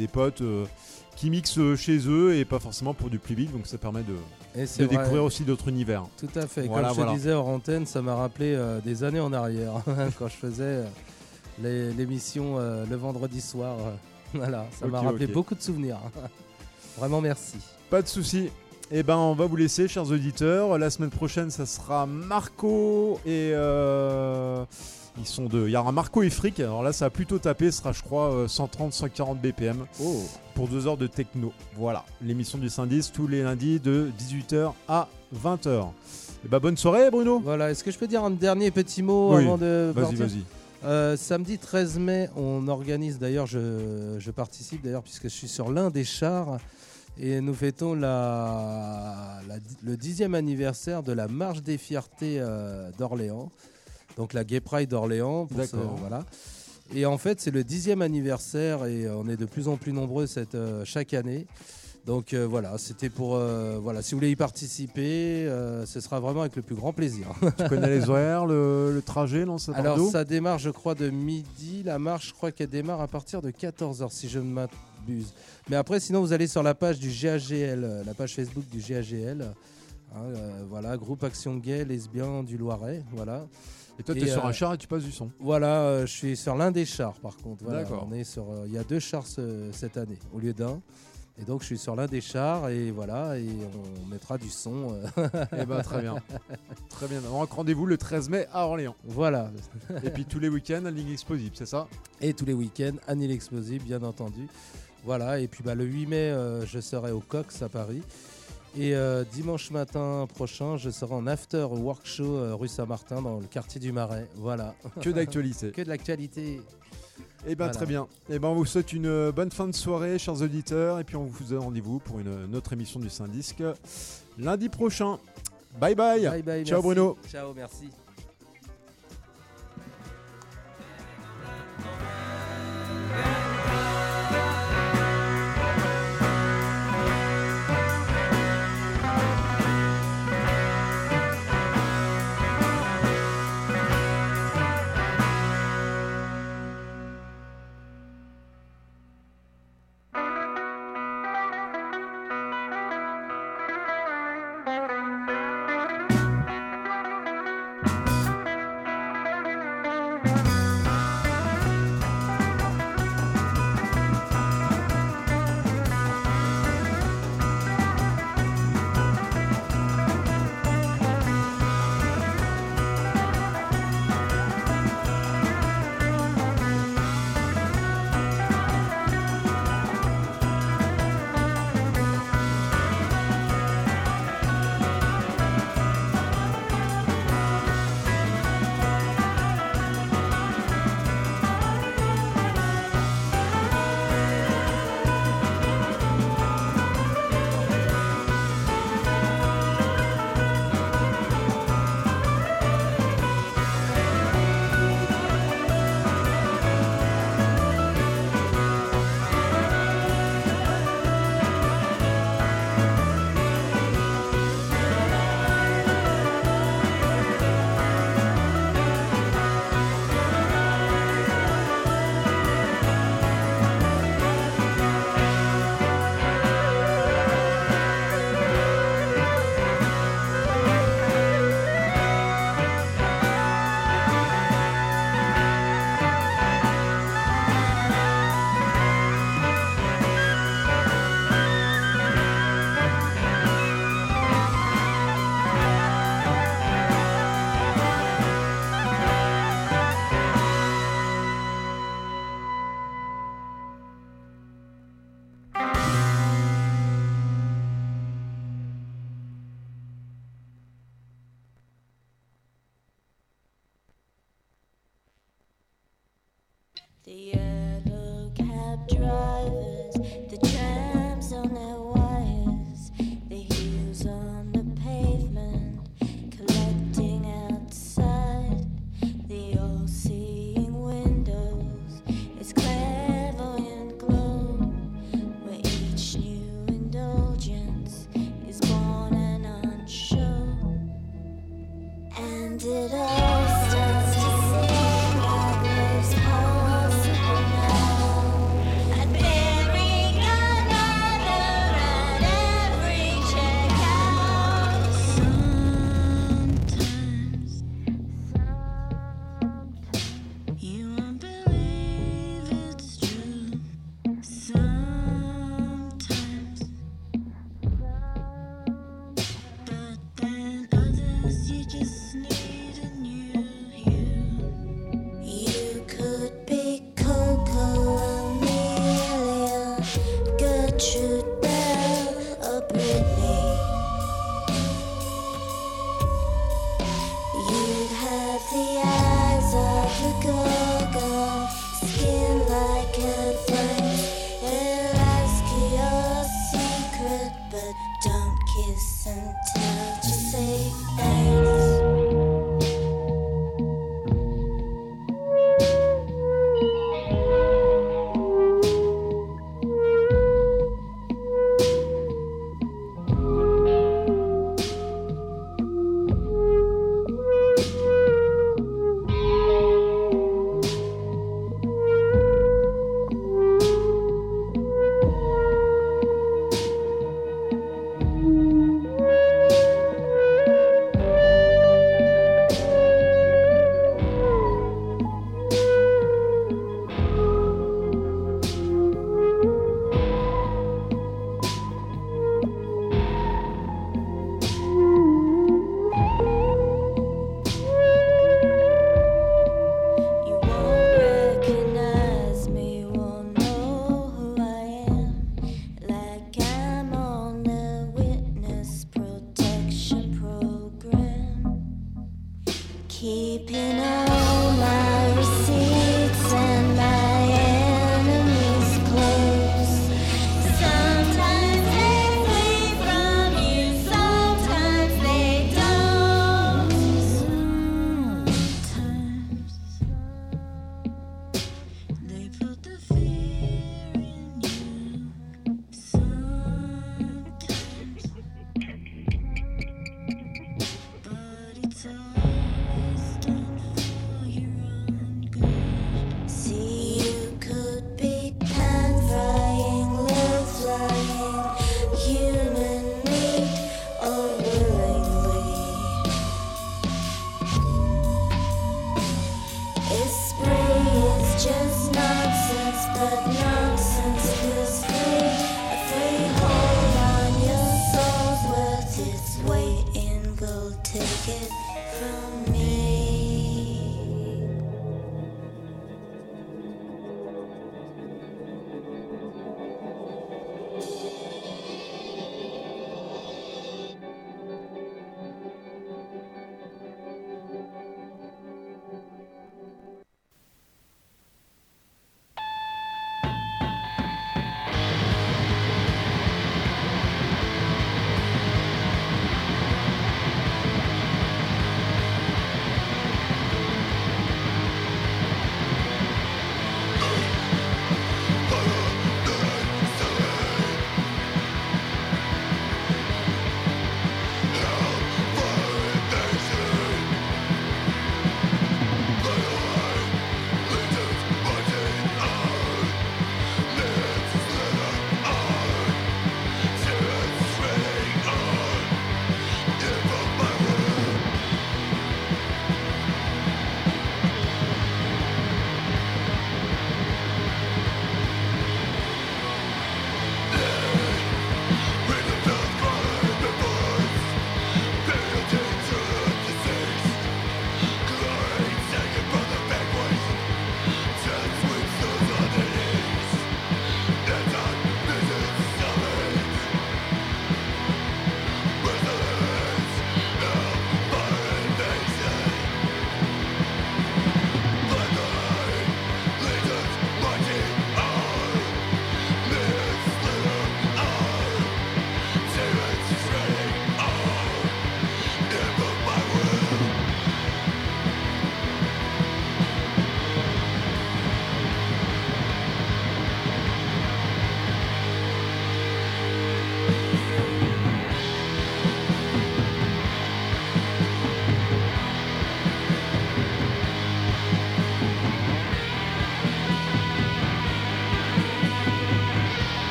des potes euh, qui mixent euh, chez eux et pas forcément pour du public, donc ça permet de, Et de c'est vrai. découvrir aussi d'autres univers. Tout à fait. Voilà, Comme je voilà. te disais hors antenne, ça m'a rappelé euh, des années en arrière, quand je faisais euh, l'émission euh, le vendredi soir. voilà, ça m'a rappelé beaucoup de souvenirs. Vraiment merci. Pas de souci. Eh ben, on va vous laisser, chers auditeurs. La semaine prochaine, ça sera Marco et ils sont deux. Il y aura Marco et Frick. Alors là, ça a plutôt tapé. Ce sera, je crois, euh, 130-140 BPM Oh. pour deux heures de techno. Voilà, l'émission du Syndice tous les lundis de 18h à 20h. Eh ben, bonne soirée, Bruno. Voilà, est-ce que je peux dire un dernier petit mot Oui, avant de Vas-y, vas-y. Euh, samedi 13 mai, on organise d'ailleurs, je, je participe d'ailleurs puisque je suis sur l'un des chars et nous fêtons la, la- le dixième anniversaire de la marche des fiertés euh, d'Orléans, donc la Gay Pride d'Orléans. D'accord. voilà. Et en fait, c'est le dixième anniversaire et euh, on est de plus en plus nombreux cette, euh, chaque année. Donc euh, voilà, c'était pour euh, voilà, si vous voulez y participer, euh, ce sera vraiment avec le plus grand plaisir. Tu connais les horaires, le, le trajet, non ça Alors ça démarre je crois de midi, la marche je crois qu'elle démarre à partir de 14h si je ne m'abuse. Mais après sinon vous allez sur la page du GAGL, la page Facebook du GAGL, hein, voilà, groupe Action Gay Lesbien du Loiret, voilà. Et toi, tu es sur euh, un char et tu passes du son. Voilà, euh, je suis sur l'un des chars par contre. Voilà, D'accord. Euh, il y a deux chars ce- cette année au lieu d'un. Et donc je suis sur l'un des chars et voilà, et on mettra du son. Eh ben, très bien. Très bien. Donc, rendez-vous le 13 mai à Orléans. voilà. Et puis tous les week-ends à Ligue Explosive, c'est ça? Et tous les week-ends, Annie l'explosive, bien entendu. Voilà, et puis bah, le 8 mai, euh, je serai au Cox à Paris. Et euh, dimanche matin prochain, je serai en after workshop euh, rue Saint-Martin dans le quartier du Marais. Voilà, Que d'actualité. que de l'actualité. Eh Voilà. très bien. Eh ben on vous souhaite une euh, bonne fin de soirée, chers auditeurs, et puis on vous donne rendez-vous pour une, une autre émission du Syndisk lundi prochain. Bye bye. Bye bye, Ciao merci. Bruno. Ciao, merci. go.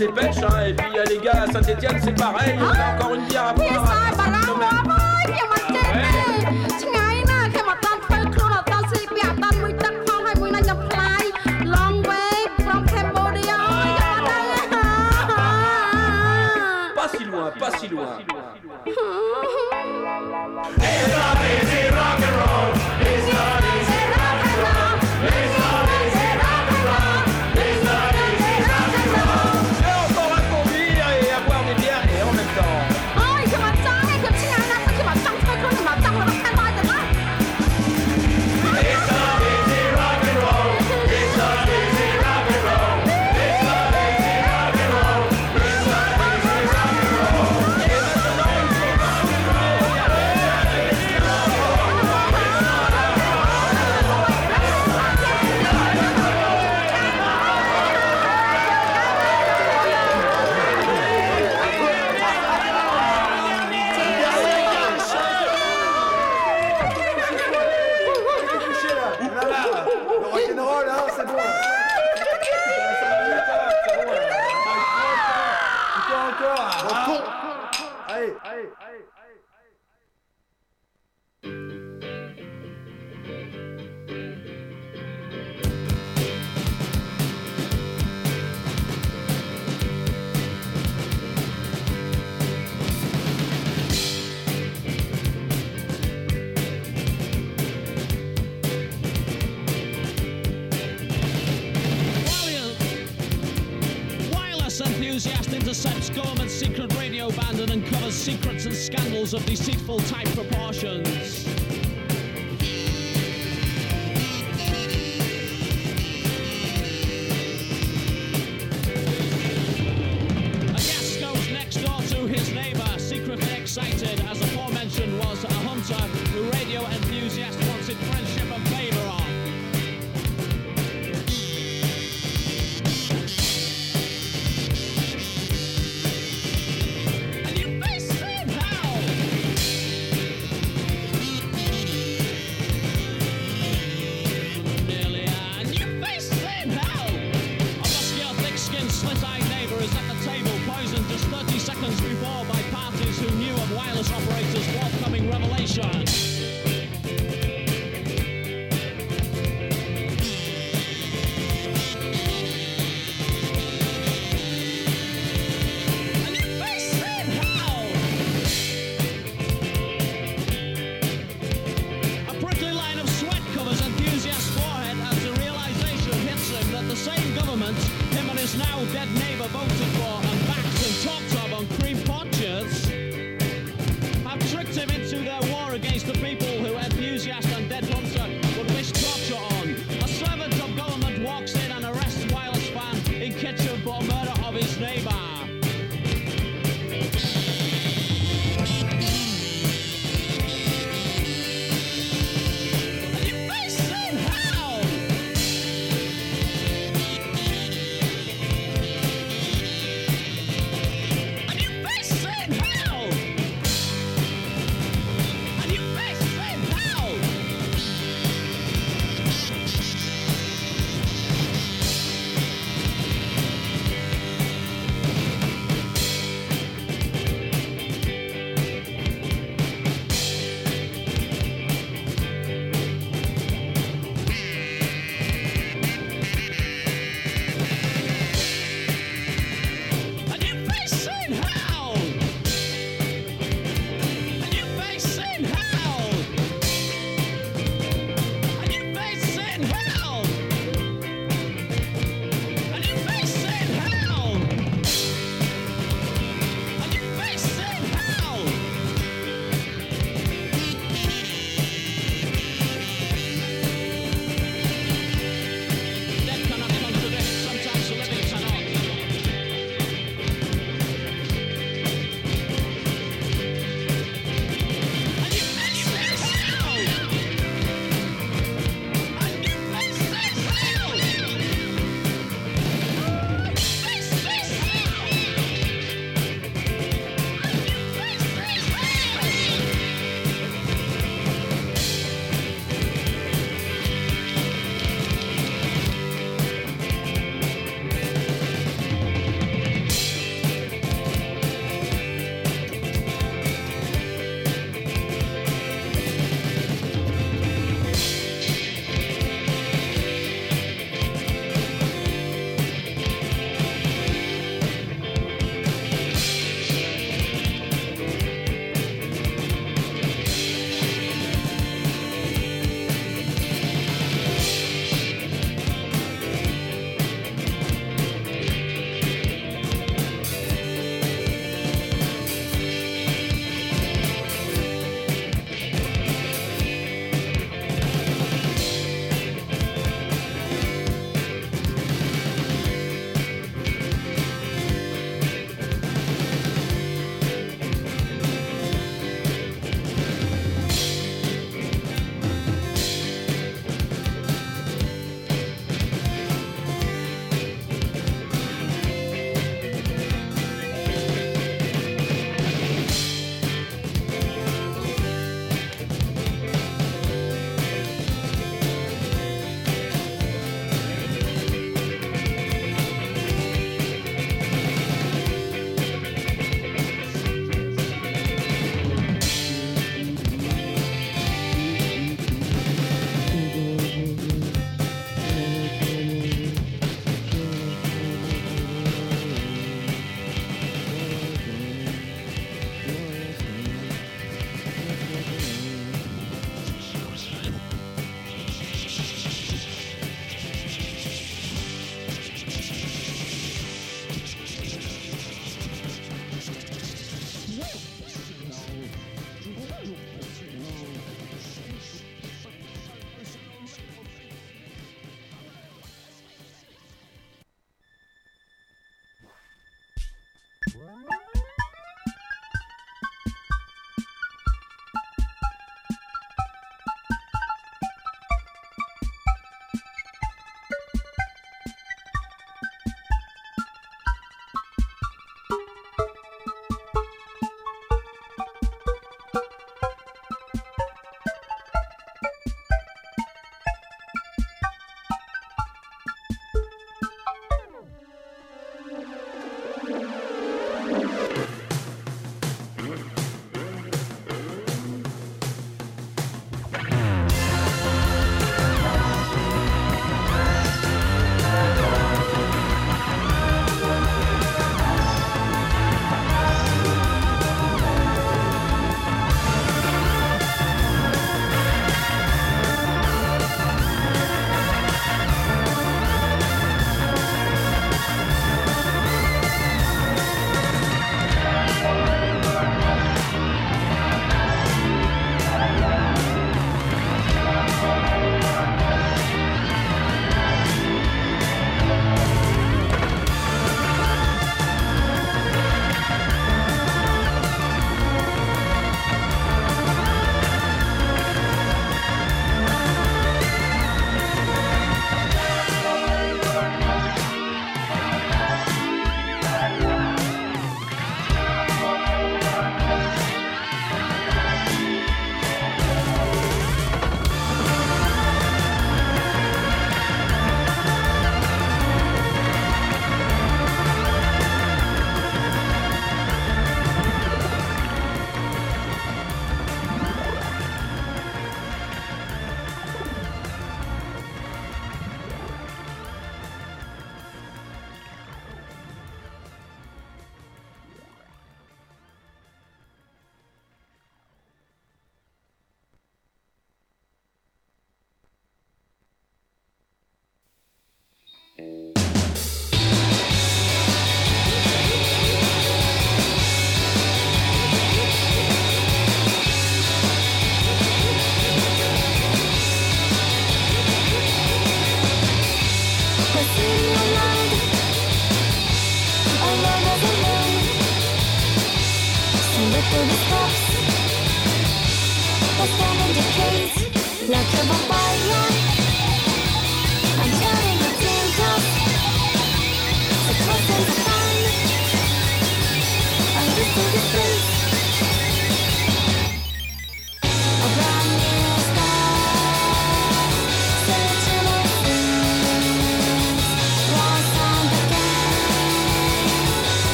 et puis il y a les gars à Saint-Etienne, c'est pareil, on a encore une bière à boire. Pas si loin, pas si loin.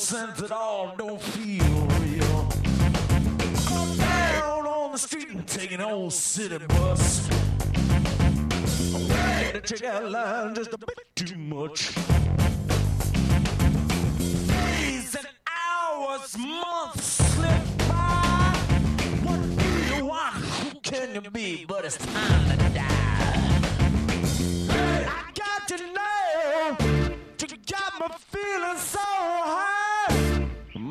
Sense at all, don't feel real. I'm down on the street and taking old city bus. I'm to check out line just a bit too much. Days and hours, months slip by. What do you want? Who can you be? But it's time to die. Hey, I got to know you got me feeling so high,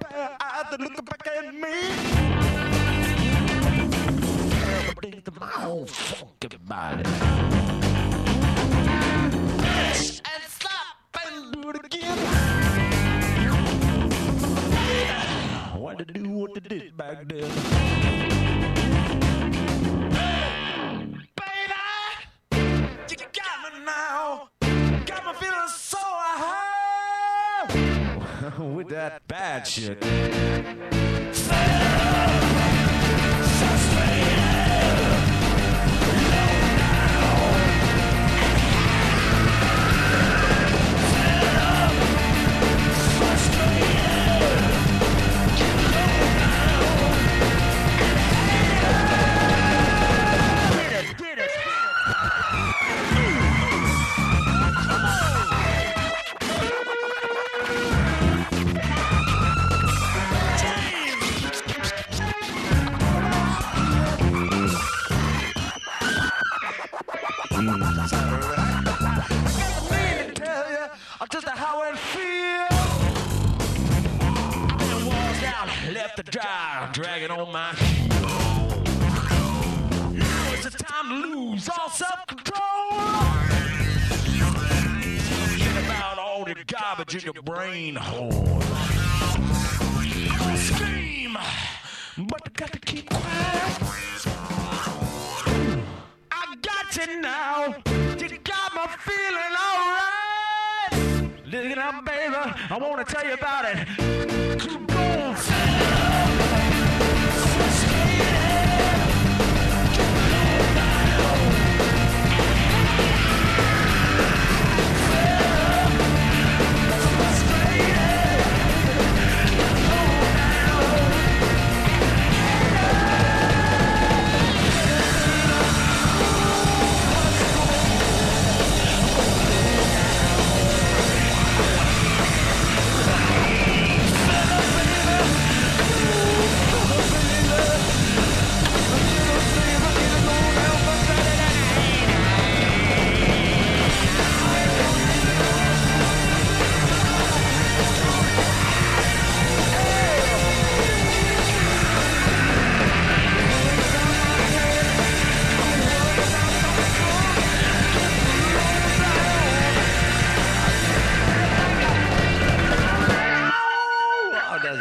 Bad eyes that look back at me. To my own funky body. And stop and do it again. What to do what they did back then. Baby, you got me now. Got me feeling so high. With that bad shit. Garbage in your brain. Scream, but I got to keep quiet. I got you now. You got me feeling alright. Listen up, baby. I want to tell you about.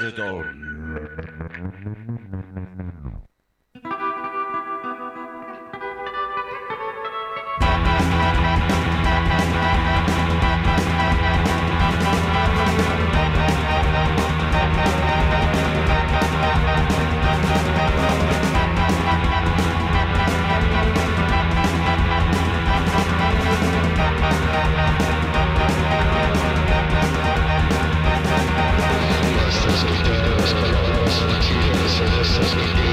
Resident. Música